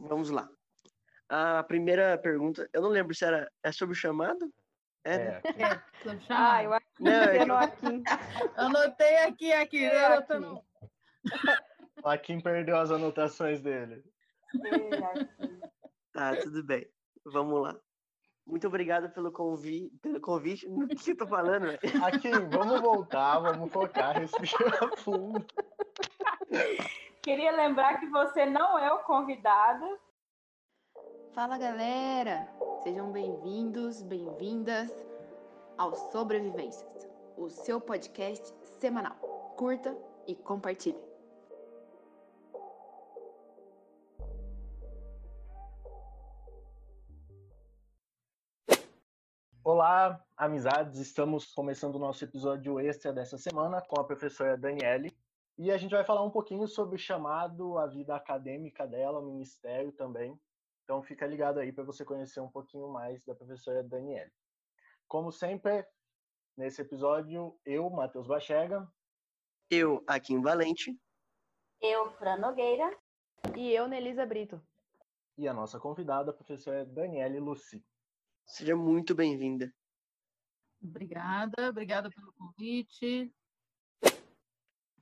Vamos lá. A primeira pergunta, eu não lembro se era é sobre o chamado? É, né? é. É, tô chamando. Ah, eu acho é que eu aqui. Anotei aqui, aqui. É, aqui. O Akin perdeu as anotações dele. Tá, tudo bem. Vamos lá. Muito obrigado pelo convite. Pelo convite. O que eu tô falando, velho? Akin, vamos voltar, vamos focar, respirar fundo. Queria lembrar que você não é o convidado. Fala galera! Sejam bem-vindos, bem-vindas ao Sobrevivências, o seu podcast semanal. Curta e compartilhe. Olá, amizades! Estamos começando o nosso episódio extra dessa semana com a professora Daniele. E a gente vai falar um pouquinho sobre o chamado, a vida acadêmica dela, o ministério também. Então fica ligado aí para você conhecer um pouquinho mais da professora Daniele. Como sempre, nesse episódio, eu, Matheus Bachega, Eu, aqui em Valente. Eu, Fran Nogueira. E eu, Nelisa Brito. e a nossa convidada, a professora Daniele Luci. Seja muito bem-vinda. Obrigada, obrigada pelo convite.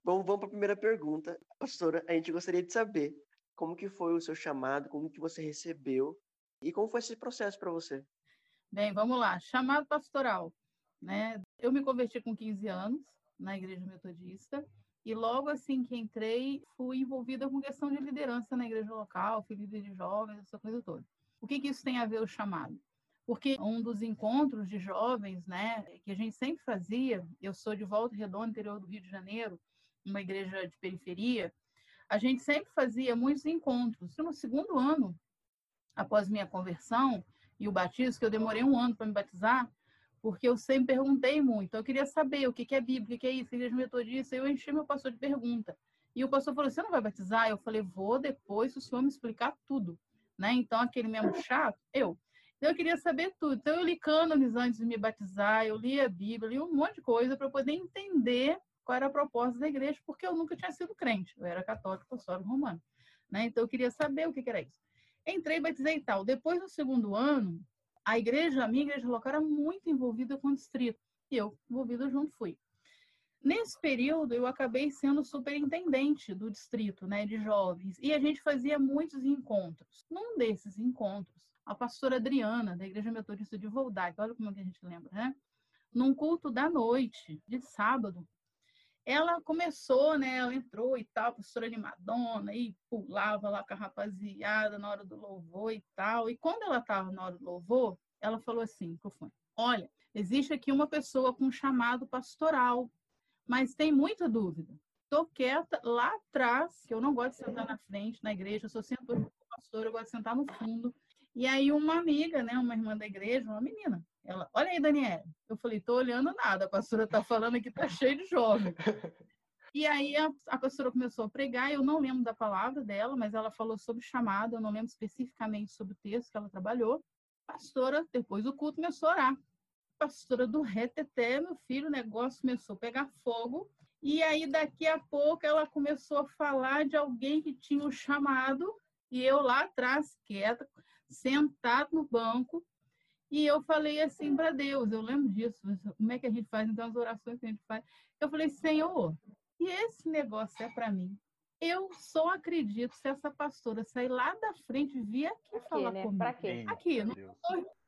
Bom, vamos para a primeira pergunta. Pastora, a gente gostaria de saber como que foi o seu chamado, como que você recebeu e como foi esse processo para você. Bem, vamos lá. Chamado pastoral. Né? Eu me converti com 15 anos na Igreja Metodista e logo assim que entrei, fui envolvida com questão de liderança na igreja local, fui líder de jovens, essa coisa toda. O que, que isso tem a ver o chamado? Porque um dos encontros de jovens, né, que a gente sempre fazia, eu sou de Volta Redonda, interior do Rio de Janeiro, uma igreja de periferia, a gente sempre fazia muitos encontros. No segundo ano, após minha conversão e o batismo, que eu demorei um ano para me batizar, porque eu sempre perguntei muito. Eu queria saber o que é Bíblia, o que é isso, igreja metodista. Eu enchi meu pastor de pergunta. E o pastor falou: Você não vai batizar? Eu falei: Vou depois, se o senhor me explicar tudo. Né? Então, aquele mesmo chato, eu. Então, eu queria saber tudo. Então, eu li cânones antes de me batizar, eu li a Bíblia, li um monte de coisa para poder entender qual era a proposta da igreja, porque eu nunca tinha sido crente. Eu era católico, apostólico romano. Né? Então, eu queria saber o que, que era isso. Entrei, batizei e tal. Depois do segundo ano, a igreja, a minha igreja local era muito envolvida com o distrito. E eu, envolvida junto, fui. Nesse período, eu acabei sendo superintendente do distrito, né, de jovens, e a gente fazia muitos encontros. Num desses encontros, a pastora Adriana, da Igreja Metodista de Voldac, olha como que a gente lembra, né? Num culto da noite, de sábado, ela começou, né? Ela entrou e tal, pastora animadona, e pulava lá com a rapaziada na hora do louvor e tal. E quando ela estava na hora do louvor, ela falou assim, microfone, olha, existe aqui uma pessoa com chamado pastoral, mas tem muita dúvida. Estou quieta lá atrás, que eu não gosto de sentar na frente, na igreja, eu sou sempre pastor, eu gosto de sentar no fundo. E aí uma amiga, né, uma irmã da igreja, uma menina, ela, olha aí, Daniela. Eu falei, tô olhando nada, a pastora tá falando que tá cheio de jovem. E aí a, a pastora começou a pregar, eu não lembro da palavra dela, mas ela falou sobre chamada, eu não lembro especificamente sobre o texto que ela trabalhou. Pastora, depois do culto, começou a orar. Pastora do reteté, meu filho, o negócio começou a pegar fogo. E aí, daqui a pouco, ela começou a falar de alguém que tinha o chamado, e eu lá atrás, quieta, sentado no banco, e eu falei assim para Deus, eu lembro disso, como é que a gente faz, então, as orações que a gente faz. Eu falei, Senhor, e esse negócio é para mim? Eu só acredito se essa pastora sair lá da frente e vir aqui Pra quê, falar né? comigo. Pra quê? Aqui, não.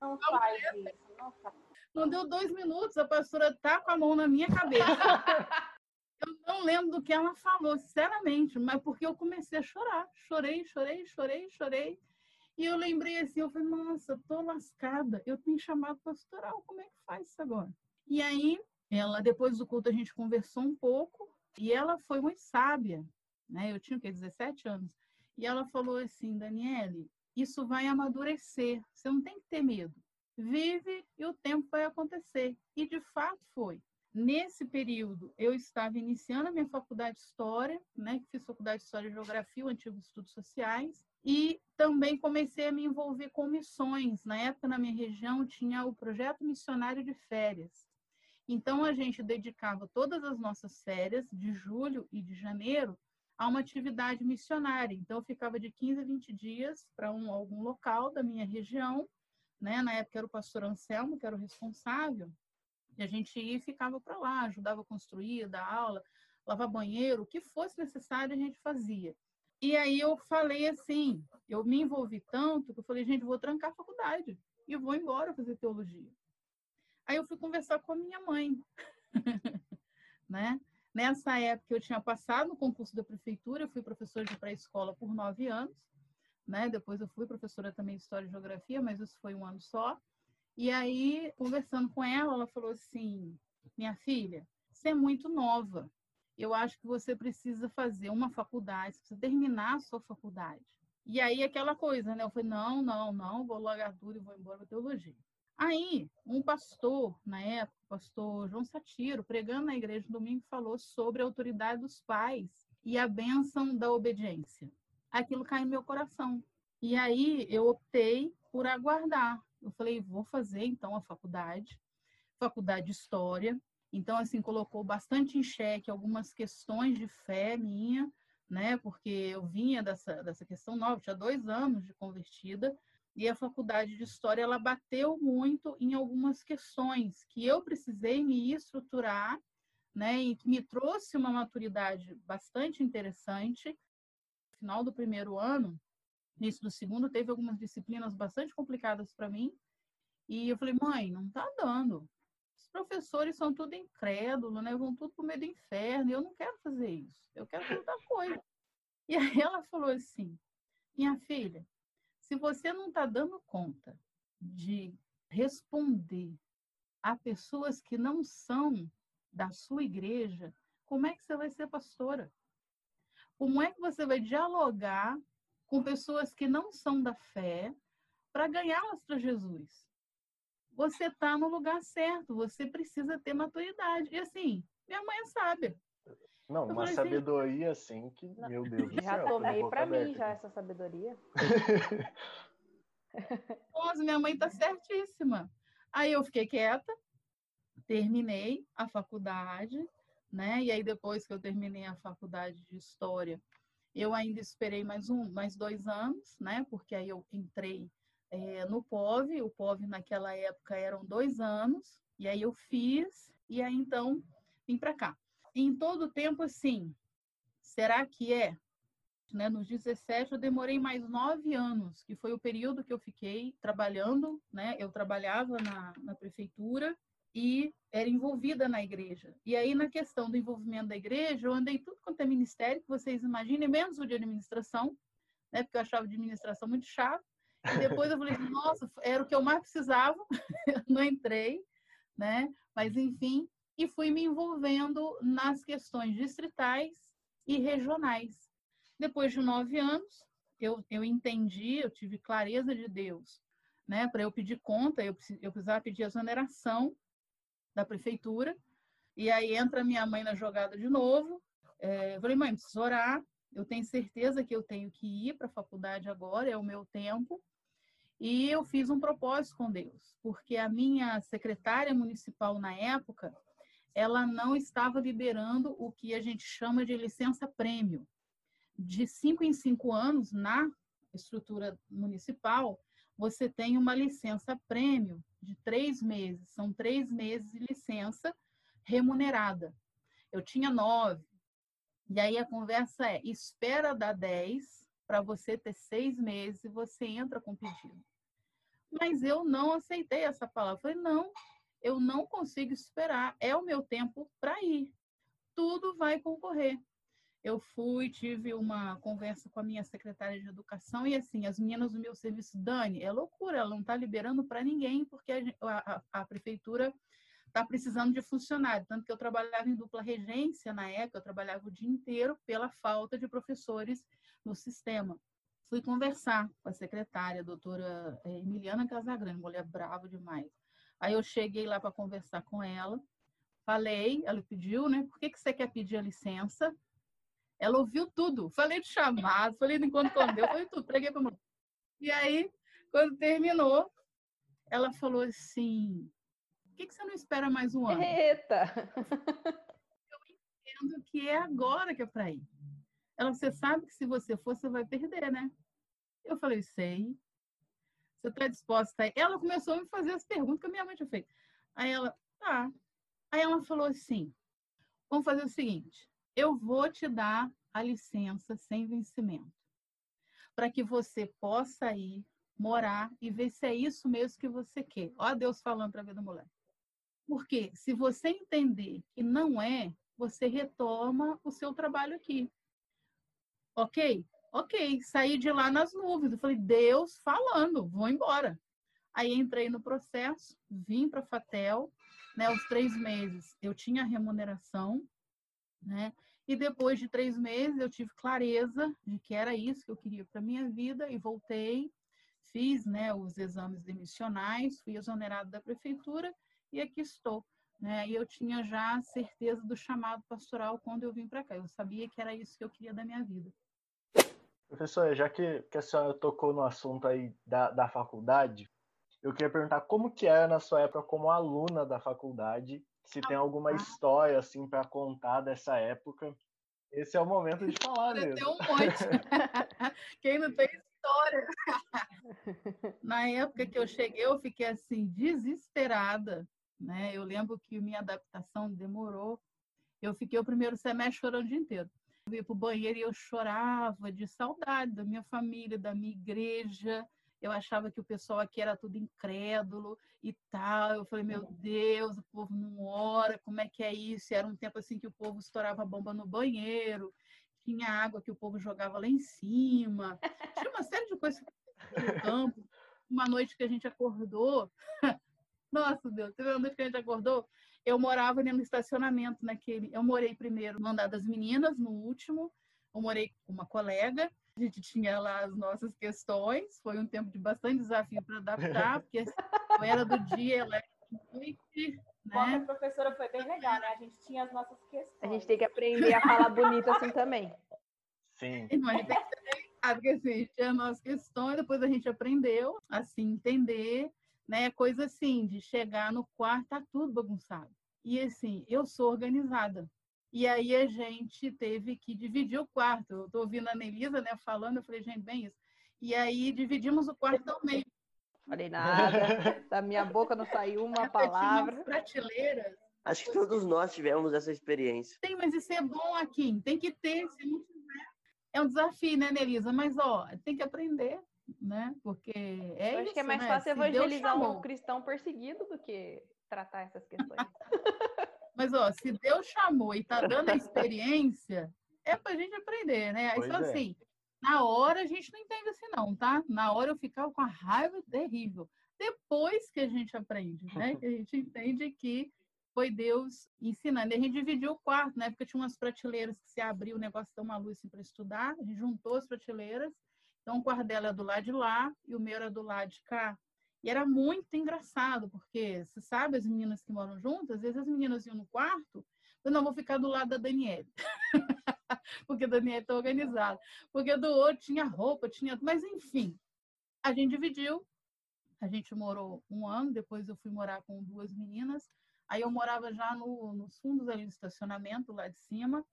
Não faz isso, não faz. não deu dois minutos, a pastora tá com a mão na minha cabeça. eu não lembro do que ela falou, sinceramente, mas porque eu comecei a chorar. Chorei, chorei, chorei, chorei. E eu lembrei assim, eu falei, nossa, tô lascada. Eu tenho chamado pastoral, como é que faz isso agora? E aí, ela, depois do culto, a gente conversou um pouco, e ela foi muito sábia, né? Eu tinha o quê? 17 anos. E ela falou assim, Daniele, isso vai amadurecer, você não tem que ter medo. Vive e o tempo vai acontecer. E de fato foi. Nesse período, eu estava iniciando a minha faculdade de História, né, que fiz faculdade de História e Geografia, o antigo Estudos Sociais, e também comecei a me envolver com missões. Na época, na minha região, tinha o projeto missionário de férias. Então, a gente dedicava todas as nossas férias, de julho e de janeiro, a uma atividade missionária. Então, eu ficava de 15 a 20 dias para um, algum local da minha região, né? Na época era o pastor Anselmo, que era o responsável, e a gente ia e ficava para lá, ajudava a construir, dar aula, lavar banheiro, o que fosse necessário a gente fazia. E aí eu falei assim, eu me envolvi tanto que eu falei, gente, vou trancar a faculdade e vou embora fazer teologia. Aí eu fui conversar com a minha mãe, né? Nessa época eu tinha passado no concurso da prefeitura, eu fui professora de pré-escola por nove anos, né? Depois eu fui professora também de História e Geografia, mas isso foi um ano só. E aí, conversando com ela, ela falou assim: minha filha, você é muito nova. Eu acho que você precisa fazer uma faculdade, você precisa terminar a sua faculdade. E aí, aquela coisa, né? Eu falei: não, não, não, vou largar tudo e vou embora para teologia. Aí, um pastor, na época, pastor João Satiro, pregando na igreja no domingo, falou sobre a autoridade dos pais e a bênção da obediência. Aquilo caiu no meu coração. E aí eu optei por aguardar. Eu falei, vou fazer então a faculdade, faculdade de História. Então, assim, colocou bastante em xeque algumas questões de fé minha, né? Porque eu vinha dessa, dessa questão nova, tinha dois anos de convertida, e a faculdade de história ela bateu muito em algumas questões que eu precisei me estruturar, né, e que me trouxe uma maturidade bastante interessante. No final do primeiro ano, início do segundo, teve algumas disciplinas bastante complicadas para mim, e eu falei: "Mãe, não está dando. Os professores são tudo incrédulos, né? Vão tudo pro meio do inferno, e eu não quero fazer isso. Eu quero outra coisa". E aí ela falou assim: "Minha filha, se você não está dando conta de responder a pessoas que não são da sua igreja, como é que você vai ser pastora? Como é que você vai dialogar com pessoas que não são da fé para ganhá-las para Jesus? Você está no lugar certo, você precisa ter maturidade. E assim, minha mãe é sábia. Não, uma assim, sabedoria assim que, meu Deus do já céu. Já tomei para mim já essa sabedoria. Nossa, minha mãe tá certíssima. Aí eu fiquei quieta, terminei a faculdade, né? E aí depois que eu terminei a faculdade de história, eu ainda esperei mais um, mais dois anos, né? Porque aí eu entrei é, no POV. O POV naquela época eram dois anos. E aí eu fiz e aí então vim para cá em todo o tempo, assim, será que é? Né, nos 17, eu demorei mais nove anos, que foi o período que eu fiquei trabalhando, né? Eu trabalhava na, na prefeitura e era envolvida na igreja. E aí, na questão do envolvimento da igreja, eu andei tudo quanto é ministério, que vocês imaginem, menos o de administração, né? Porque eu achava de administração muito chato. E depois eu falei, nossa, era o que eu mais precisava, eu não entrei, né? Mas, enfim, e fui me envolvendo nas questões distritais e regionais. Depois de nove anos, eu, eu entendi, eu tive clareza de Deus, né? Para eu pedir conta, eu, eu precisava pedir exoneração da prefeitura. E aí entra minha mãe na jogada de novo. É, eu falei, mãe, preciso orar. Eu tenho certeza que eu tenho que ir para a faculdade agora, é o meu tempo. E eu fiz um propósito com Deus, porque a minha secretária municipal na época, ela não estava liberando o que a gente chama de licença prêmio. De cinco em cinco anos, na estrutura municipal, você tem uma licença prêmio de três meses. São três meses de licença remunerada. Eu tinha nove. E aí a conversa é: espera dar dez para você ter seis meses e você entra com pedido. Mas eu não aceitei essa palavra. Falei: não, eu não consigo esperar, é o meu tempo para ir. Tudo vai concorrer. Eu fui, tive uma conversa com a minha secretária de educação e assim, as meninas do meu serviço, Dani, é loucura, ela não está liberando para ninguém porque a, a, a prefeitura está precisando de funcionário. Tanto que eu trabalhava em dupla regência na época, eu trabalhava o dia inteiro pela falta de professores no sistema. Fui conversar com a secretária, a doutora eh, Emiliana Casagrande, mulher brava demais. Aí eu cheguei lá para conversar com ela, falei, ela pediu, né? Por que, que você quer pedir a licença? Ela ouviu tudo. Falei de chamado, falei do encontro com Deus, falei tudo, preguei para E aí, quando terminou, ela falou assim: por que, que você não espera mais um ano? Eita! Eu entendo que é agora que é para ir. Ela, você sabe que se você for, você vai perder, né? Eu falei, sei. Você está disposta a Ela começou a me fazer as perguntas que a minha mãe tinha feito. Aí ela, tá. Aí ela falou assim: vamos fazer o seguinte, eu vou te dar a licença sem vencimento, para que você possa ir morar e ver se é isso mesmo que você quer. Ó Deus falando para a vida da mulher. Porque se você entender que não é, você retoma o seu trabalho aqui. Ok? Ok, saí de lá nas nuvens. Eu falei, Deus falando, vou embora. Aí entrei no processo, vim para a Fatel, né? Os três meses eu tinha remuneração, né? E depois de três meses eu tive clareza de que era isso que eu queria para minha vida e voltei, fiz, né? Os exames demissionais, fui exonerado da prefeitura e aqui estou. Né? E eu tinha já certeza do chamado pastoral quando eu vim para cá. Eu sabia que era isso que eu queria da minha vida. Professora, já que, que a senhora tocou no assunto aí da, da faculdade, eu queria perguntar como que era na sua época como aluna da faculdade, se tem alguma história assim para contar dessa época. Esse é o momento de falar mesmo. Tem um monte. Quem não tem história? Na época que eu cheguei, eu fiquei assim desesperada, né? Eu lembro que minha adaptação demorou. Eu fiquei o primeiro semestre chorando o dia inteiro. Eu ia para o banheiro e eu chorava de saudade da minha família, da minha igreja. Eu achava que o pessoal aqui era tudo incrédulo e tal. Eu falei, meu Deus, o povo não ora, como é que é isso? E era um tempo assim que o povo estourava bomba no banheiro, tinha água que o povo jogava lá em cima. Tinha uma série de coisas no campo. Uma noite que a gente acordou, nossa Deus, teve uma noite que a gente acordou, eu morava ali no estacionamento naquele. Eu morei primeiro no andar das meninas, no último. Eu morei com uma colega. A gente tinha lá as nossas questões. Foi um tempo de bastante desafio para adaptar, porque eu era do dia, ela era de noite. Né? a professora foi bem legal, né? A gente tinha as nossas questões. A gente tem que aprender a falar bonito assim também. Sim. Então, a gente tem que assim, tinha as nossas questões, depois a gente aprendeu assim entender né? Coisa assim, de chegar no quarto, tá tudo bagunçado. E assim, eu sou organizada. E aí a gente teve que dividir o quarto. Eu tô ouvindo a Nelisa, né, falando, eu falei, gente, bem isso. E aí dividimos o quarto ao meio. Falei nada, da minha boca não saiu uma palavra. Prateleiras. Acho que todos nós tivemos essa experiência. Tem, mas isso é bom aqui. Tem que ter, se não tiver. É um desafio, né, Nelisa? Mas, ó, tem que aprender né? Porque é Eu acho isso, que é mais né? fácil Se evangelizar um cristão perseguido do que tratar essas questões. Mas, ó, se Deus chamou e tá dando a experiência, é pra gente aprender, né? Pois só é. assim, na hora a gente não entende assim, não, tá? Na hora eu ficava com a raiva terrível. Depois que a gente aprende, né? Que a gente entende que foi Deus ensinando. E a gente dividiu o quarto, na época tinha umas prateleiras que se abriu, o negócio deu uma luz assim, para estudar, a gente juntou as prateleiras, então o quarto dela é do lado de lá e o meu era do lado de cá. E era muito engraçado, porque, você sabe, as meninas que moram juntas, às vezes as meninas iam no quarto, eu não vou ficar do lado da Daniela. porque a Daniela está organizada. Porque do outro tinha roupa, tinha. Mas, enfim, a gente dividiu. A gente morou um ano, depois eu fui morar com duas meninas. Aí eu morava já no, nos fundos ali do estacionamento, lá de cima.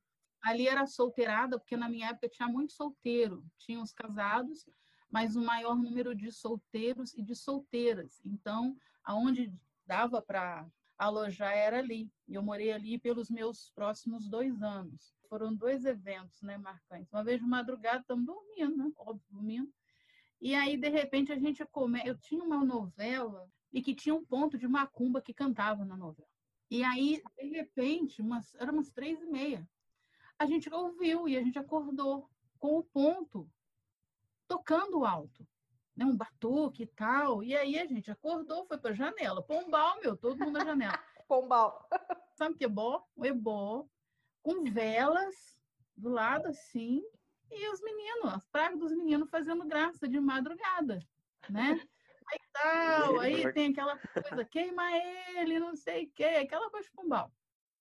Ali era solteirada, porque na minha época tinha muito solteiro. Tinha os casados, mas o maior número de solteiros e de solteiras. Então, aonde dava para alojar era ali. E eu morei ali pelos meus próximos dois anos. Foram dois eventos, né, marcantes. Uma vez de madrugada, estamos dormindo, né? Óbvio, dormindo. E aí, de repente, a gente come... Eu tinha uma novela e que tinha um ponto de macumba que cantava na novela. E aí, de repente, umas... era umas três e meia. A gente ouviu e a gente acordou com o ponto tocando alto, né? Um batuque e tal. E aí a gente acordou, foi para a janela. Pombal, meu, todo mundo na janela. Pombal. Sabe o que é bom? O ebó, com velas do lado assim, e os meninos, as pragas dos meninos fazendo graça de madrugada, né? Aí tal, aí tem aquela coisa, queima ele, não sei o quê, aquela coisa de pombal.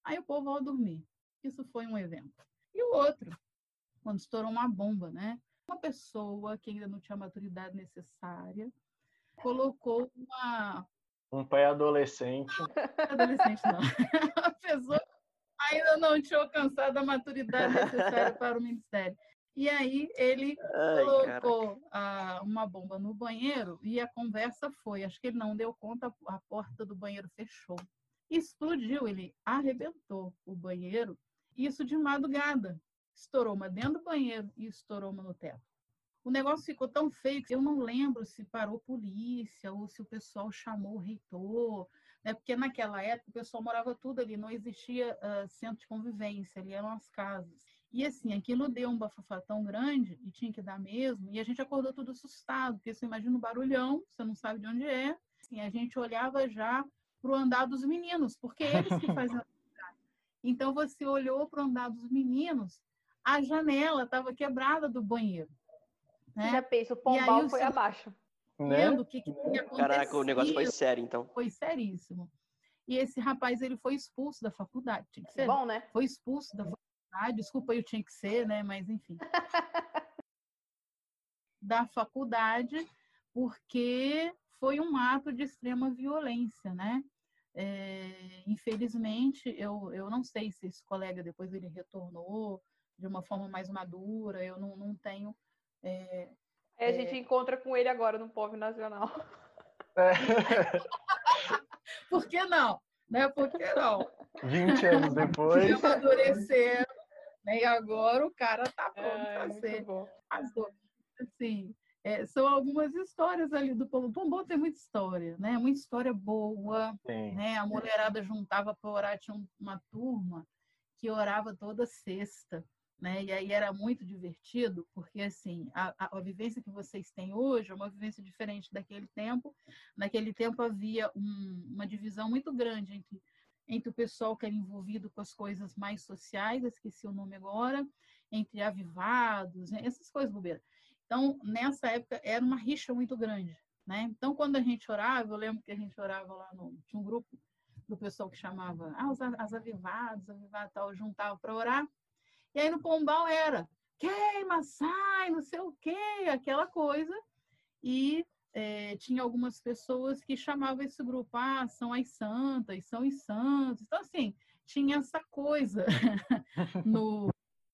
Aí o povo vai dormir. Isso foi um evento. E o outro, quando estourou uma bomba, né? Uma pessoa que ainda não tinha a maturidade necessária colocou uma Um pré-adolescente. adolescente não. A pessoa ainda não tinha alcançado a maturidade necessária para o ministério. E aí ele Ai, colocou a- uma bomba no banheiro e a conversa foi. Acho que ele não deu conta, a porta do banheiro fechou. Explodiu, ele arrebentou o banheiro, isso de madrugada. Estourou uma dentro do banheiro e estourou uma no teto. O negócio ficou tão feio que eu não lembro se parou polícia ou se o pessoal chamou o reitor, né? porque naquela época o pessoal morava tudo ali, não existia ah, centro de convivência, ali eram as casas. E assim, aquilo deu um bafafá tão grande, e tinha que dar mesmo, e a gente acordou tudo assustado, porque você imagina um barulhão, você não sabe de onde é. Assim, a gente olhava já para o andar dos meninos, porque eles que atividade. Então você olhou para o andar dos meninos, a janela estava quebrada do banheiro. Né? Já pensa, o aí pombal o foi abaixo. Né? Vendo o que, que tinha acontecido. Caraca, o negócio foi sério, então. foi seríssimo. E esse rapaz, ele foi expulso da faculdade. Tinha que ser, Bom, né? foi expulso da faculdade, desculpa, eu tinha que ser, né? Mas enfim. da faculdade, porque foi um ato de extrema violência, né? É, infelizmente, eu, eu não sei se esse colega depois ele retornou de uma forma mais madura, eu não, não tenho. é, Aí a gente encontra com ele agora no Povo Nacional. É, Por que não? Né? Por que não? 20 anos depois. Fui amadurecendo, né? E agora o cara tá pronto muito ser bom. Assim, é, são algumas histórias ali do Pombom. Pombom tem muita história, né? Muita história boa, Sim. né? A mulherada juntava para orar, tinha um- uma turma que orava toda sexta, né? E aí era muito divertido, porque assim, a, a- a vivência que vocês têm hoje é uma vivência diferente daquele tempo. Naquele tempo havia um- uma divisão muito grande entre entre o pessoal que era envolvido com as coisas mais sociais, esqueci o nome agora, entre avivados, né? essas coisas bobeiras. Então, nessa época, era uma rixa muito grande, né? Então, quando a gente orava, eu lembro que a gente orava lá no... Tinha um grupo do pessoal que chamava ah, os, a- as avivados, avivados tal, juntava para orar. E aí no Pombal era queima, sai, não sei o quê, aquela coisa. E eh, tinha algumas pessoas que chamavam esse grupo, ah, são as santas, são os santos. Então, assim, tinha essa coisa no,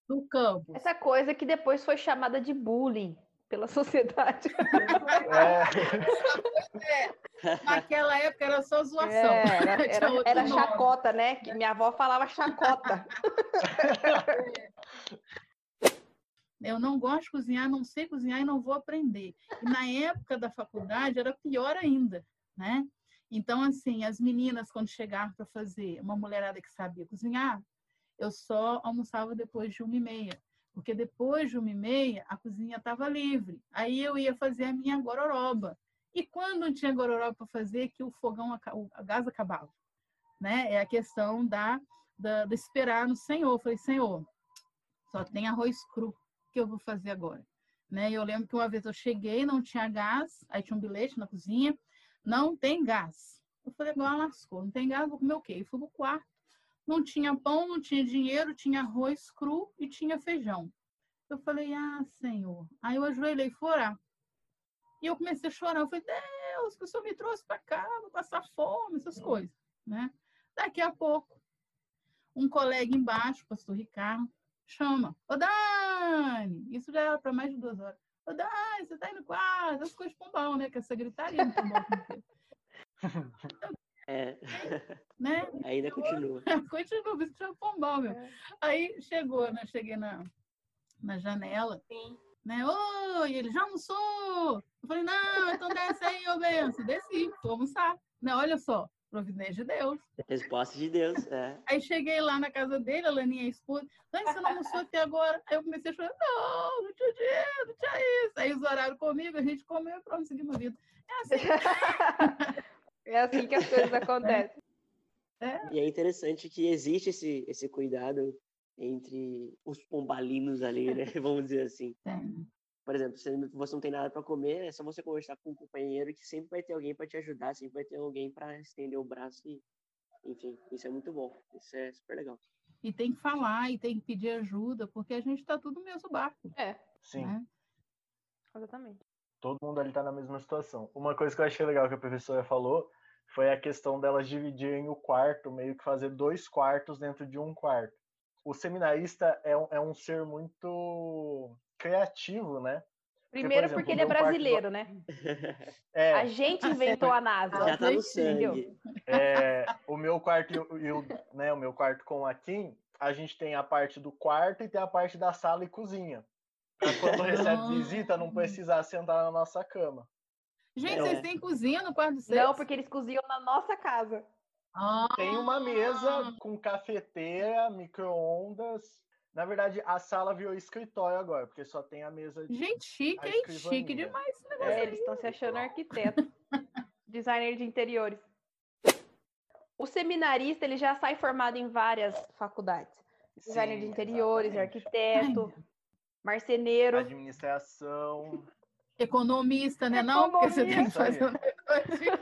no campus. Essa coisa que depois foi chamada de bullying pela sociedade. É, Naquela época era só zoação. É, era, era, era chacota, né? Que minha avó falava chacota. Eu não gosto de cozinhar, não sei cozinhar e não vou aprender. E na época da faculdade era pior ainda, né? Então, assim, as meninas, quando chegavam para fazer, uma mulherada que sabia cozinhar, eu só almoçava depois de uma e meia. Porque depois de uma e meia, a cozinha estava livre. Aí eu ia fazer a minha gororoba. E quando não tinha gororoba para fazer, que o fogão, o gás acabava. Né? É a questão da, da, da esperar no Senhor. Eu falei, Senhor, só tem arroz cru. O que eu vou fazer agora? Né? Eu lembro que uma vez eu cheguei, não tinha gás, aí tinha um bilhete na cozinha, não tem gás. Eu falei, agora lascou, não tem gás, vou comer o quê? E fui pro quarto, não tinha pão, não tinha dinheiro, tinha arroz cru e tinha feijão. Eu falei, ah, Senhor. Aí eu ajoelhei e. E eu comecei a chorar. Eu falei, Deus, que o Senhor me trouxe para cá, vou passar fome, essas coisas. Né? Daqui a pouco, um colega embaixo, pastor Ricardo, chama. Ô, Dani! Isso já era para mais de duas horas. Ô, Dani, você tá indo quase? As coisas de pombal, né? Que essa gritaria no pombal. É, Né? ainda continua. Continua, por isso que chama pombal, meu. Aí chegou, né? Cheguei na, na janela, Sim. né? Oi, ele já almoçou? Eu falei, não, então desce aí, ô benção. Desci, vou almoçar. Não, olha só, providência de Deus. Resposta de Deus, é. Aí cheguei lá na casa dele, a Laninha, a esposa. Dani, você não almoçou até agora? Aí eu comecei a chorar. Não, não tinha dinheiro, não tinha isso. Aí eles oraram comigo, a gente comeu e pronto, seguimos a vida. É assim. É assim que as coisas acontecem. E é interessante que existe esse, esse cuidado entre os pombalinos ali, né? Vamos dizer assim. Tem. Por exemplo, se você não tem nada para comer, é só você conversar com um companheiro que sempre vai ter alguém para te ajudar, sempre vai ter alguém para estender o braço e, enfim, isso é muito bom. Isso é super legal. E tem que falar, e tem que pedir ajuda, porque a gente está tudo no mesmo barco. É, sim. Né? exatamente. todo mundo ali tá na mesma situação. Uma coisa que eu achei legal que a professora falou foi a questão delas dividirem o quarto, meio que fazer dois quartos dentro de um quarto. O seminarista é um, é um ser muito criativo, né? Primeiro exemplo, porque o ele é quarto brasileiro, né? É, A gente inventou a NASA. Já tá no sangue. é, o meu quarto e o, né, o meu quarto com a Kim, a gente tem a parte do quarto e tem a parte da sala e cozinha. Pra quando recebe visita, não precisar sentar na nossa cama. Gente, É. vocês têm cozinha no quarto de vocês? Não, porque eles cozinham na nossa casa. Ah, Tem uma mesa com cafeteira, micro-ondas. Na verdade, a sala virou escritório agora, porque só tem a mesa de. Gente, chique, hein? Chique demais esse negócio. É, eles estão se achando arquiteto. Designer de interiores. O seminarista, ele já sai formado em várias faculdades. Designer de Sim, interiores, exatamente. arquiteto, marceneiro. Administração. Economista, né? Não, porque você tem que fazer um negócio.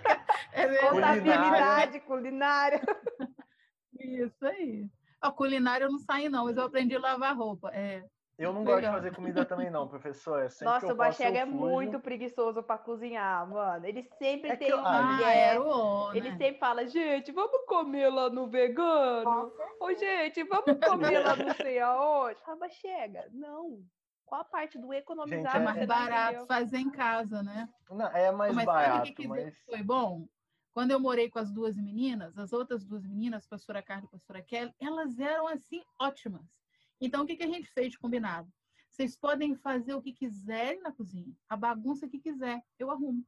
É verdade. Contabilidade, culinária. Isso aí. A culinária eu não saí, não, mas eu aprendi a lavar roupa. É. Eu não gosto de Legal. fazer comida também, não, professor. Sempre que Nossa, eu o Bachega é muito preguiçoso pra cozinhar, mano. Ele sempre É tem eu- um Ah, Ah, migué. era o ó, Ele né? sempre fala, gente, vamos comer lá no vegano. Ô, gente, vamos comer lá não sei aonde. Fala, chega. Não. Qual a parte do economizar Gente, É é- mais barato fazer em casa, né? Não, é mais mas barato, sabe o que, que mas. foi bom? Quando eu morei com as duas meninas, as outras duas meninas, pastora Carla e pastora Kelly, elas eram assim ótimas. Então, o que, que a gente fez de combinado? Vocês podem fazer o que quiserem na cozinha, a bagunça que quiser, eu arrumo.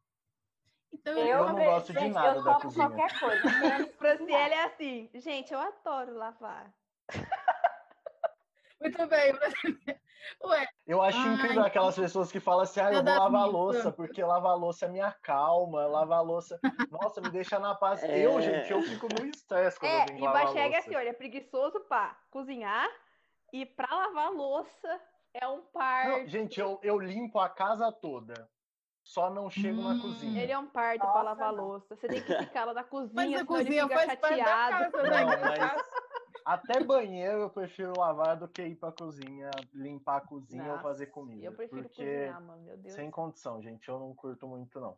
Então, eu, Eu não gosto de gente, nada eu da cozinha. qualquer coisa. Franciele é assim, gente, eu adoro lavar. muito bem. Ué, Eu acho Ai, incrível aquelas pessoas que falam assim, ah, eu vou lavar a louça, porque lavar a louça me acalma, lavar a louça, nossa, me deixa na paz. É. Eu, gente, eu fico no estresse quando eu É, tenho que e lavar a Bachega é assim, olha, é preguiçoso pra cozinhar e pra lavar a louça é um par. Não, gente, eu, eu limpo a casa toda, só não chego na Hum. cozinha. Ele é um parto pra Nossa, lavar não. louça. Você tem que ficar lá na cozinha, mas a senão ele cozinha fica faz parte da chateado. casa, né? Não, mas até banheiro eu prefiro lavar do que ir pra cozinha, limpar a cozinha ou Nossa, fazer comida. Eu prefiro porque cozinhar, mano, meu Deus. sem condição, gente, eu não curto muito, não.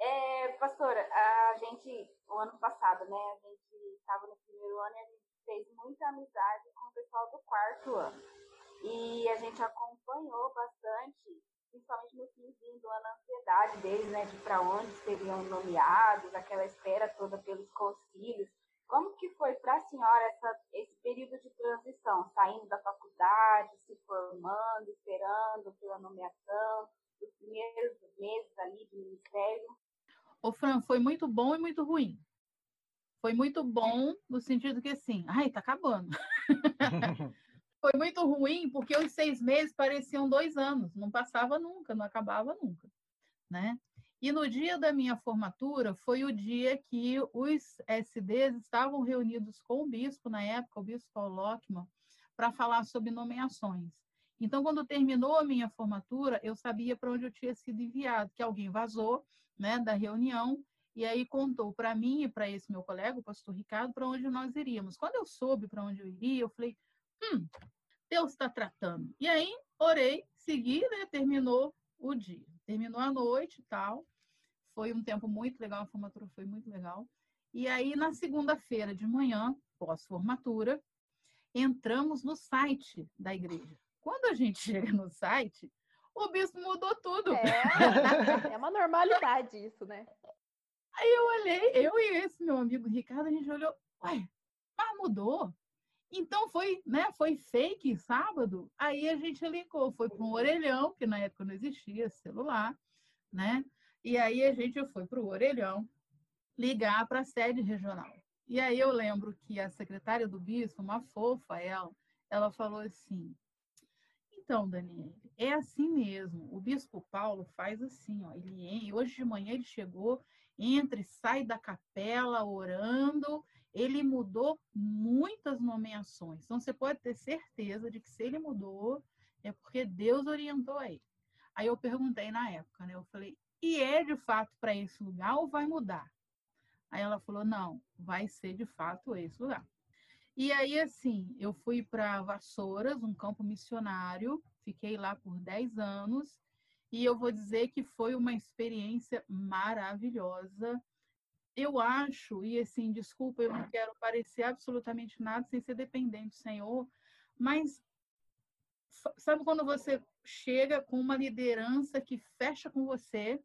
É, pastora, a gente, o ano passado, né, a gente estava no primeiro ano e a gente fez muita amizade com o pessoal do quarto ano. E a gente acompanhou bastante, principalmente no finzinho do ano, a ansiedade deles, né, de para onde seriam nomeados, aquela espera toda pelos concílios. Como que foi para a senhora essa, esse período de transição, saindo da faculdade, se formando, esperando pela nomeação, os primeiros meses ali de ministério? Ô, Fran, foi muito bom e muito ruim. Foi muito bom no sentido que assim, ai, tá acabando. Foi muito ruim porque os seis meses pareciam dois anos, não passava nunca, não acabava nunca, né? E no dia da minha formatura foi o dia que os SDs estavam reunidos com o bispo, na época, o bispo Paul Lockman, para falar sobre nomeações. Então, quando terminou a minha formatura, eu sabia para onde eu tinha sido enviado, que alguém vazou né, da reunião e aí contou para mim e para esse meu colega, o pastor Ricardo, para onde nós iríamos. Quando eu soube para onde eu iria, eu falei, hum, Deus está tratando. E aí, orei, segui, né, terminou o dia. Terminou a noite e tal. Foi um tempo muito legal, a formatura foi muito legal. E aí, na segunda-feira de manhã, pós-formatura, entramos no site da igreja. Quando a gente chega no site, o bispo mudou tudo. É, é uma normalidade isso, né? Aí eu olhei, eu e esse meu amigo Ricardo, a gente olhou, ué, mas mudou? Então foi, né, foi fake sábado. Aí a gente ligou, foi para um orelhão, que na época não existia celular, né? E aí a gente foi para o orelhão ligar para a sede regional. E aí eu lembro que a secretária do bispo, uma fofa ela, ela falou assim: "Então, Daniel, é assim mesmo. O bispo Paulo faz assim, ó, ele hoje de manhã ele chegou, entra e sai da capela orando, ele mudou muitas nomeações. Então você pode ter certeza de que se ele mudou é porque Deus orientou ele. Aí eu perguntei na época, né? Eu falei: "E é de fato para esse lugar ou vai mudar?" Aí ela falou: "Não, vai ser de fato esse lugar." E aí, assim, eu fui para Vassouras, um campo missionário, fiquei lá por 10 anos, e eu vou dizer que foi uma experiência maravilhosa. Eu acho, e assim, desculpa, eu não quero parecer absolutamente nada sem ser dependente do Senhor, mas sabe quando você chega com uma liderança que fecha com você,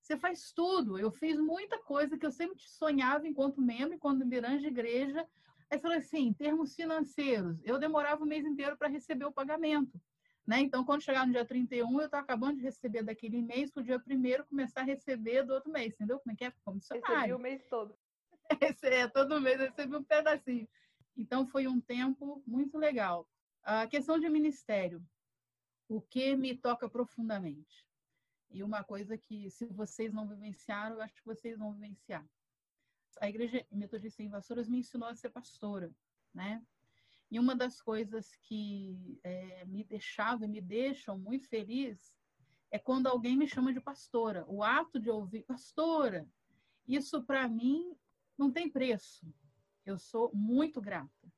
você faz tudo. Eu fiz muita coisa que eu sempre sonhava enquanto membro, enquanto liderança de igreja. Aí falei assim, em termos financeiros, eu demorava o mês inteiro para receber o pagamento. Né? Então, quando chegar no dia 31, eu estou acabando de receber daquele mês, para o dia primeiro começar a receber do outro mês, entendeu? Como é que é? Comissionário. Recebi o mês todo. é, todo mês eu recebi um pedacinho. Então, foi um tempo muito legal. A questão de ministério, o que me toca profundamente? E uma coisa que, se vocês não vivenciaram, eu acho que vocês vão vivenciar. A Igreja Metodista em Vassouras me ensinou a ser pastora, né? E uma das coisas que é, me deixava e me deixam muito feliz é quando alguém me chama de pastora. O ato de ouvir, pastora, isso para mim não tem preço. Eu sou muito grata.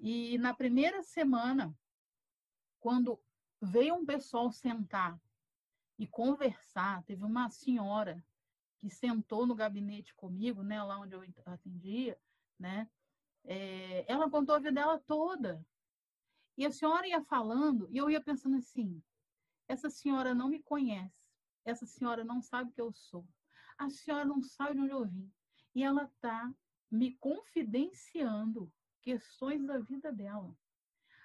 E na primeira semana, quando veio um pessoal sentar e conversar, teve uma senhora que sentou no gabinete comigo, né, lá onde eu atendia, né, é, ela contou a vida dela toda. E a senhora ia falando, e eu ia pensando assim: essa senhora não me conhece, essa senhora não sabe que eu sou, a senhora não sabe de onde eu vim. E ela está me confidenciando questões da vida dela.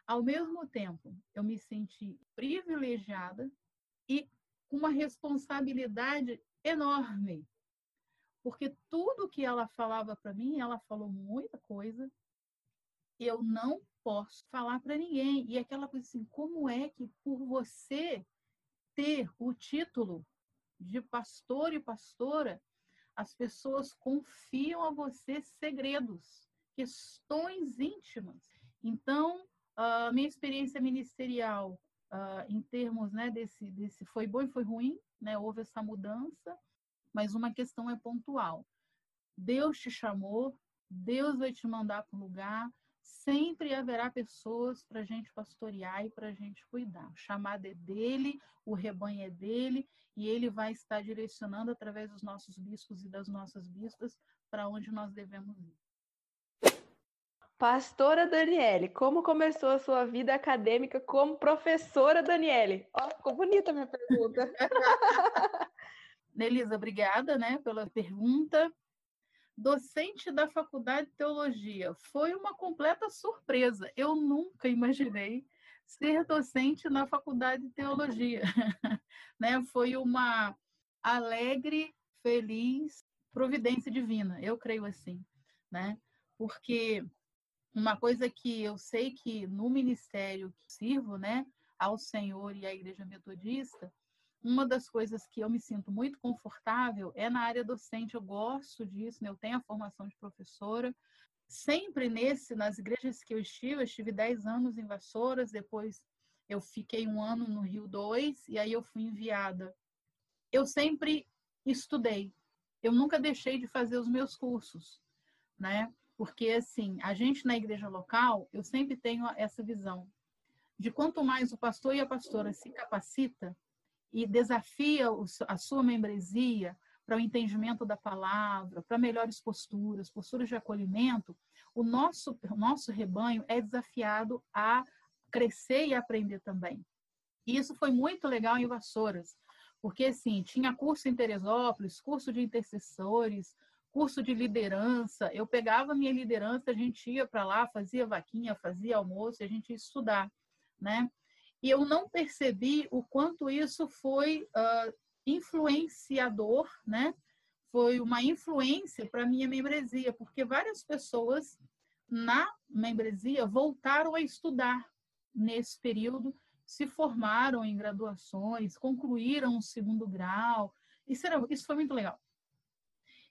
Ao mesmo tempo, eu me senti privilegiada e com uma responsabilidade enorme, porque tudo que ela falava para mim, ela falou muita coisa, eu não posso falar para ninguém. E aquela coisa assim, como é que por você ter o título de pastor e pastora, as pessoas confiam a você segredos, questões íntimas. Então, a minha experiência ministerial, uh, em termos né, desse, desse foi bom e foi ruim, né, houve essa mudança, mas uma questão é pontual. Deus te chamou, Deus vai te mandar para o lugar, sempre haverá pessoas para a gente pastorear e para a gente cuidar. O chamado é dele, o rebanho é dele, e ele vai estar direcionando através dos nossos bispos e das nossas bispas para onde nós devemos ir. Pastora Daniele, como começou a sua vida acadêmica como professora Daniele? Ó, ficou bonita a minha pergunta. Nelisa, obrigada né, pela pergunta. Docente da Faculdade de Teologia. Foi uma completa surpresa. Eu nunca imaginei ser docente na Faculdade de Teologia. né? Foi uma alegre, feliz providência divina, eu creio assim, né? Porque uma coisa que eu sei que no ministério que sirvo, né, ao Senhor e à Igreja Metodista, uma das coisas que eu me sinto muito confortável é na área docente. Eu gosto disso, né? eu tenho a formação de professora. Sempre nesse, nas igrejas que eu estive, eu estive 10 anos em Vassouras, depois eu fiquei um ano no Rio 2 e aí eu fui enviada. Eu sempre estudei. Eu nunca deixei de fazer os meus cursos, né? Porque assim, a gente na igreja local, eu sempre tenho essa visão de quanto mais o pastor e a pastora se capacita, e desafia a sua membresia para o entendimento da palavra, para melhores posturas, posturas de acolhimento, o nosso, o nosso rebanho é desafiado a crescer e aprender também. E isso foi muito legal em Vassouras, porque assim, tinha curso em Teresópolis, curso de intercessores, curso de liderança. Eu pegava minha liderança, a gente ia para lá, fazia vaquinha, fazia almoço, a gente ia estudar, né? e eu não percebi o quanto isso foi uh, influenciador, né? Foi uma influência para minha membresia, porque várias pessoas na membresia voltaram a estudar nesse período, se formaram em graduações, concluíram o segundo grau. Isso, era, isso foi muito legal.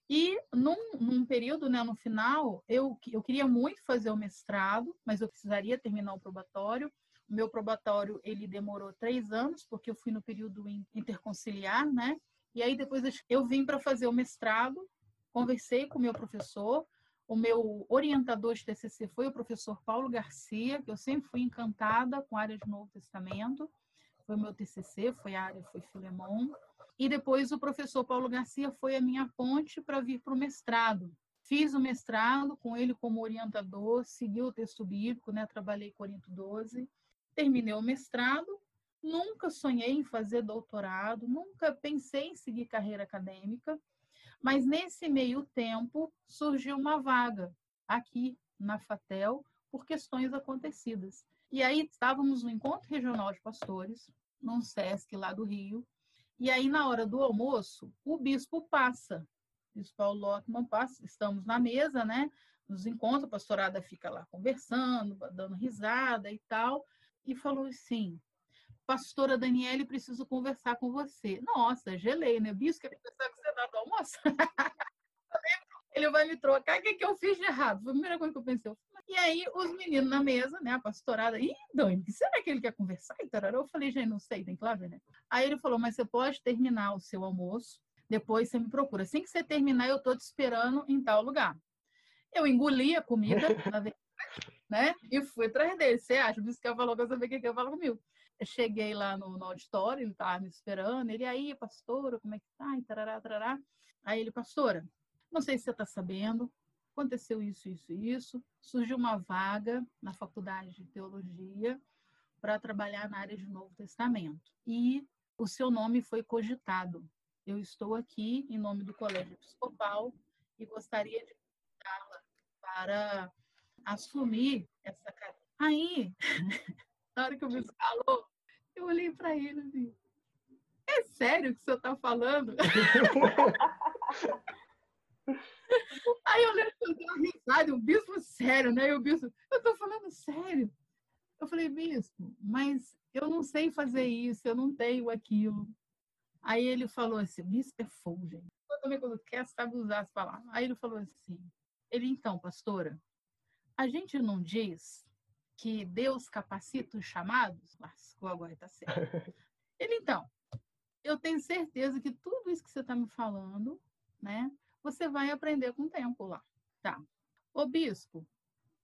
E num, num, período, né, no final, eu, eu queria muito fazer o mestrado, mas eu precisaria terminar o probatório. O meu probatório ele demorou três anos, porque eu fui no período interconciliar, né? E aí depois eu vim para fazer o mestrado, conversei com o meu professor, o meu orientador de TCC foi o professor Paulo Garcia, que eu sempre fui encantada com a área de Novo Testamento. Foi o meu TCC, foi a área, foi Filemon. E depois o professor Paulo Garcia foi a minha ponte para vir para o mestrado. Fiz o mestrado com ele como orientador, segui o texto bíblico, né? Trabalhei Corinto 12 terminei o mestrado, nunca sonhei em fazer doutorado, nunca pensei em seguir carreira acadêmica, mas nesse meio tempo surgiu uma vaga aqui na Fatel por questões acontecidas. E aí estávamos no encontro regional de pastores, num SESC lá do Rio, e aí na hora do almoço, o bispo passa, o bispo Paulo Lockman passa, estamos na mesa, né? Nos encontros, a pastorada fica lá conversando, dando risada e tal, e falou assim: Pastora Daniele, preciso conversar com você. Nossa, gelei, né? Bispo, quer conversar com você na do almoço? Ele vai me trocar, o que, que eu fiz de errado? Foi a primeira coisa que eu pensei. E aí, os meninos na mesa, né? A pastorada, ih, Dani, será que ele quer conversar? Eu falei, gente, não sei, tem que ver, né? Aí ele falou, mas você pode terminar o seu almoço, depois você me procura. Assim que você terminar, eu tô te esperando em tal lugar. Eu engoli a comida, na verdade, né? E fui atrás dele. Você acha? O bispo falou que eu sabia o que ele falou comigo. Eu cheguei lá no, no auditório, ele estava me esperando. Ele, aí, pastora, como é que tá? E tarará, tarará. Aí ele, pastora, não sei se você está sabendo, aconteceu isso, isso e isso. Surgiu uma vaga na faculdade de teologia para trabalhar na área de Novo Testamento. E o seu nome foi cogitado. Eu estou aqui em nome do Colégio Episcopal e gostaria de convidá-la para assumir essa cadeira. Aí, na hora que o bispo falou, eu olhei para ele assim, é sério que o senhor está falando? Aí eu lembro que eu dei uma risada, o bispo sério, né? E o bispo, eu tô falando sério. Eu falei, bispo, mas eu não sei fazer isso, eu não tenho aquilo. Aí ele falou assim, bispo é fogo, gente. Eu também, quando quer, sabe usar as palavras. Aí ele falou assim, ele, então, pastora, a gente não diz que Deus capacita os chamados? Lascou agora, tá certo. Ele, então, eu tenho certeza que tudo isso que você está me falando, né? Você vai aprender com o tempo lá. Tá. Ô bispo,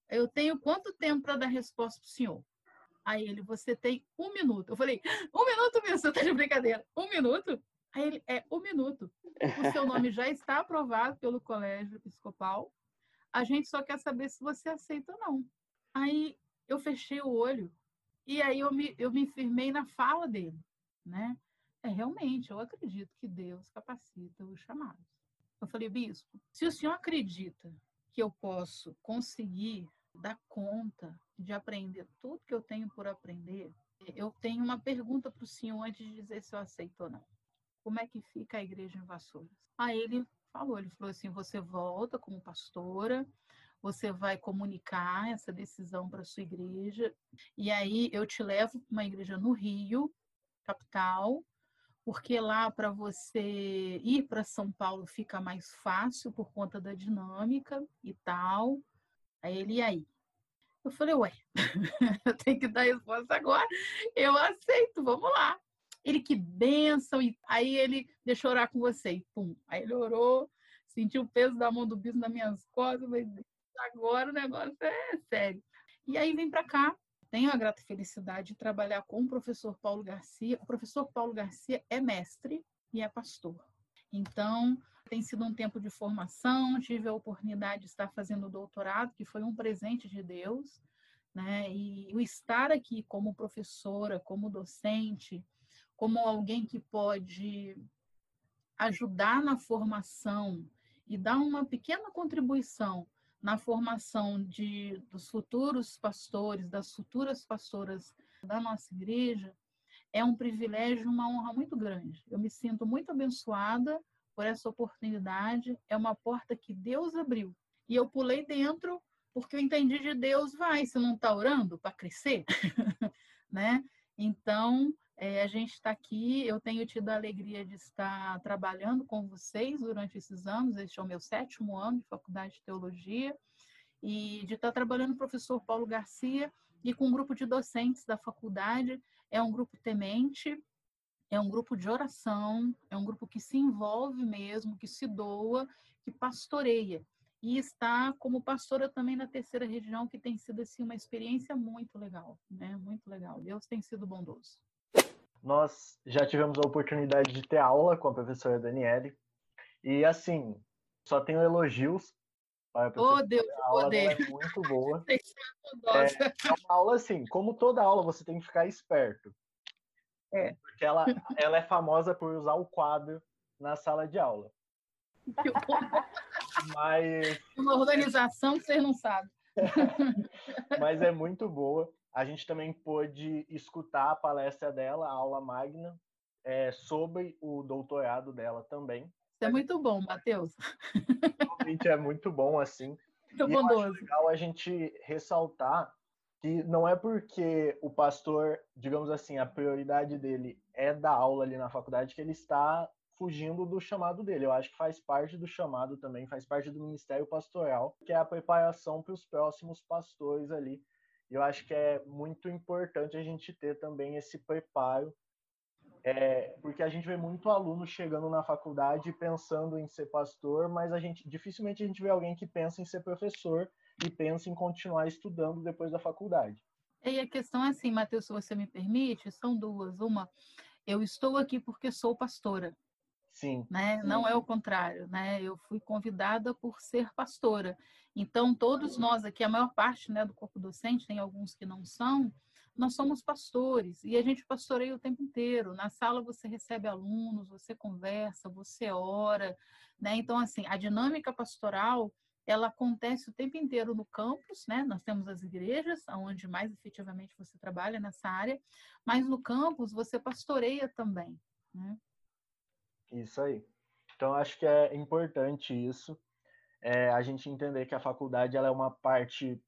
eu tenho quanto tempo para dar resposta para o senhor? Aí ele, você tem um minuto. Eu falei, um minuto, mesmo, você tá de brincadeira. Um minuto? Aí ele, é um minuto. O seu nome já está aprovado pelo colégio episcopal. A gente só quer saber se você aceita ou não. Aí eu fechei o olho e aí eu me, eu me firmei na fala dele, né? É, realmente, eu acredito que Deus capacita os chamados. Eu falei, bispo, se o senhor acredita que eu posso conseguir dar conta de aprender tudo que eu tenho por aprender, eu tenho uma pergunta para o senhor antes de dizer se eu aceito ou não. Como é que fica a igreja em Vassouras? Aí ele falou, ele falou assim, você volta como pastora, você vai comunicar essa decisão para sua igreja, e aí eu te levo para uma igreja no Rio, capital, porque lá para você ir para São Paulo fica mais fácil por conta da dinâmica e tal. Aí ele, e aí? Eu falei, ué, eu tenho que dar resposta agora. Eu aceito, vamos lá. Ele, que benção. E aí ele, deixa eu orar com você. E pum. Aí ele orou, sentiu o peso da mão do bispo nas minhas costas. Mas agora o negócio é sério. E aí vem para cá, tenho a grata felicidade de trabalhar com o professor Paulo Garcia. O professor Paulo Garcia é mestre e é pastor. Então, tem sido um tempo de formação, tive a oportunidade de estar fazendo o doutorado, que foi um presente de Deus, né? E o estar aqui como professora, como docente, como alguém que pode ajudar na formação e dar uma pequena contribuição na formação de, dos futuros pastores, das futuras pastoras da nossa igreja, é um privilégio, uma honra muito grande. Eu me sinto muito abençoada por essa oportunidade. É uma porta que Deus abriu. E eu pulei dentro porque eu entendi de Deus, vai, você não está orando para crescer? né? Então, é, a gente está aqui, eu tenho tido a alegria de estar trabalhando com vocês durante esses anos, este é o meu sétimo ano de faculdade de teologia, e de estar trabalhando com o professor Paulo Garcia e com um grupo de docentes da faculdade. É um grupo temente, é um grupo de oração, é um grupo que se envolve mesmo, que se doa, que pastoreia. E está como pastora também na terceira região, que tem sido assim, uma experiência muito legal, né? Muito legal. Deus tem sido bondoso. Nós já tivemos a oportunidade de ter aula com a professora Daniele. E assim, só tenho elogios para Oh, Deus, a aula dela poder. é muito boa. Bondosa. É uma aula assim, como toda aula, você tem que ficar esperto. É. Porque ela, ela é famosa por usar o quadro na sala de aula. Mas, Uma organização que vocês não sabem. mas é muito boa. A gente também pôde escutar a palestra dela, a aula magna, é, sobre o doutorado dela também. Isso é muito bom, Matheus. Realmente é muito bom, assim. Muito E bondoso. legal a gente ressaltar que não é porque o pastor, digamos assim, a prioridade dele é dar aula ali na faculdade que ele está fugindo do chamado dele. Eu acho que faz parte do chamado também, faz parte do ministério pastoral, que é a preparação para os próximos pastores ali. Eu acho que é muito importante a gente ter também esse preparo, é, porque a gente vê muito aluno chegando na faculdade pensando em ser pastor, mas a gente dificilmente a gente vê alguém que pensa em ser professor e pensa em continuar estudando depois da faculdade. E a questão é assim, Matheus, se você me permite, são duas. Uma, eu estou aqui porque sou pastora, Sim, né? Não é o contrário, né? Eu fui convidada por ser pastora. Então, todos nós aqui, a maior parte né, do corpo docente, tem alguns que não são, nós somos pastores e a gente pastoreia o tempo inteiro. Na sala você recebe alunos, você conversa, você ora, né? Então, assim, a dinâmica pastoral ela acontece o tempo inteiro no campus, né? Nós temos as igrejas, onde mais efetivamente você trabalha nessa área, mas no campus você pastoreia também, né? Isso aí. Então acho que é importante isso, é, a gente entender que a faculdade ela é uma parte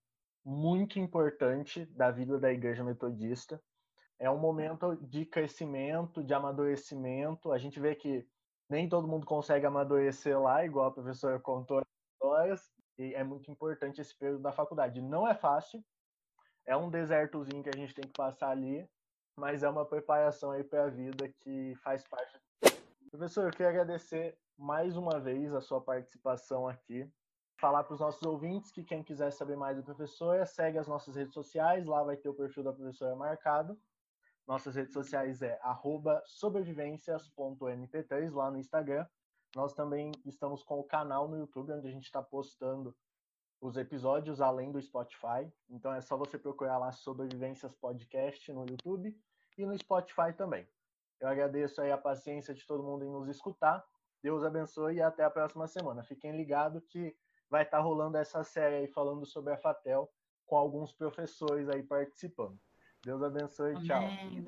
muito importante da vida da Igreja Metodista. É um momento de crescimento, de amadurecimento. A gente vê que nem todo mundo consegue amadurecer lá, igual a professora contou as histórias, e é muito importante esse período da faculdade. Não é fácil, é um desertozinho que a gente tem que passar ali, mas é uma preparação aí para a vida que faz parte. Professor, eu queria agradecer mais uma vez a sua participação aqui. Falar para os nossos ouvintes que quem quiser saber mais da professora, segue as nossas redes sociais, lá vai ter o perfil da professora marcado. Nossas redes sociais é arroba sobrevivências.mp3 lá no Instagram. Nós também estamos com o canal no YouTube, onde a gente está postando os episódios além do Spotify. Então é só você procurar lá Sobrevivências Podcast no YouTube e no Spotify também. Eu agradeço aí a paciência de todo mundo em nos escutar. Deus abençoe e até a próxima semana. Fiquem ligados que vai estar rolando essa série aí falando sobre a Fatel com alguns professores aí participando. Deus abençoe, tchau. Amém.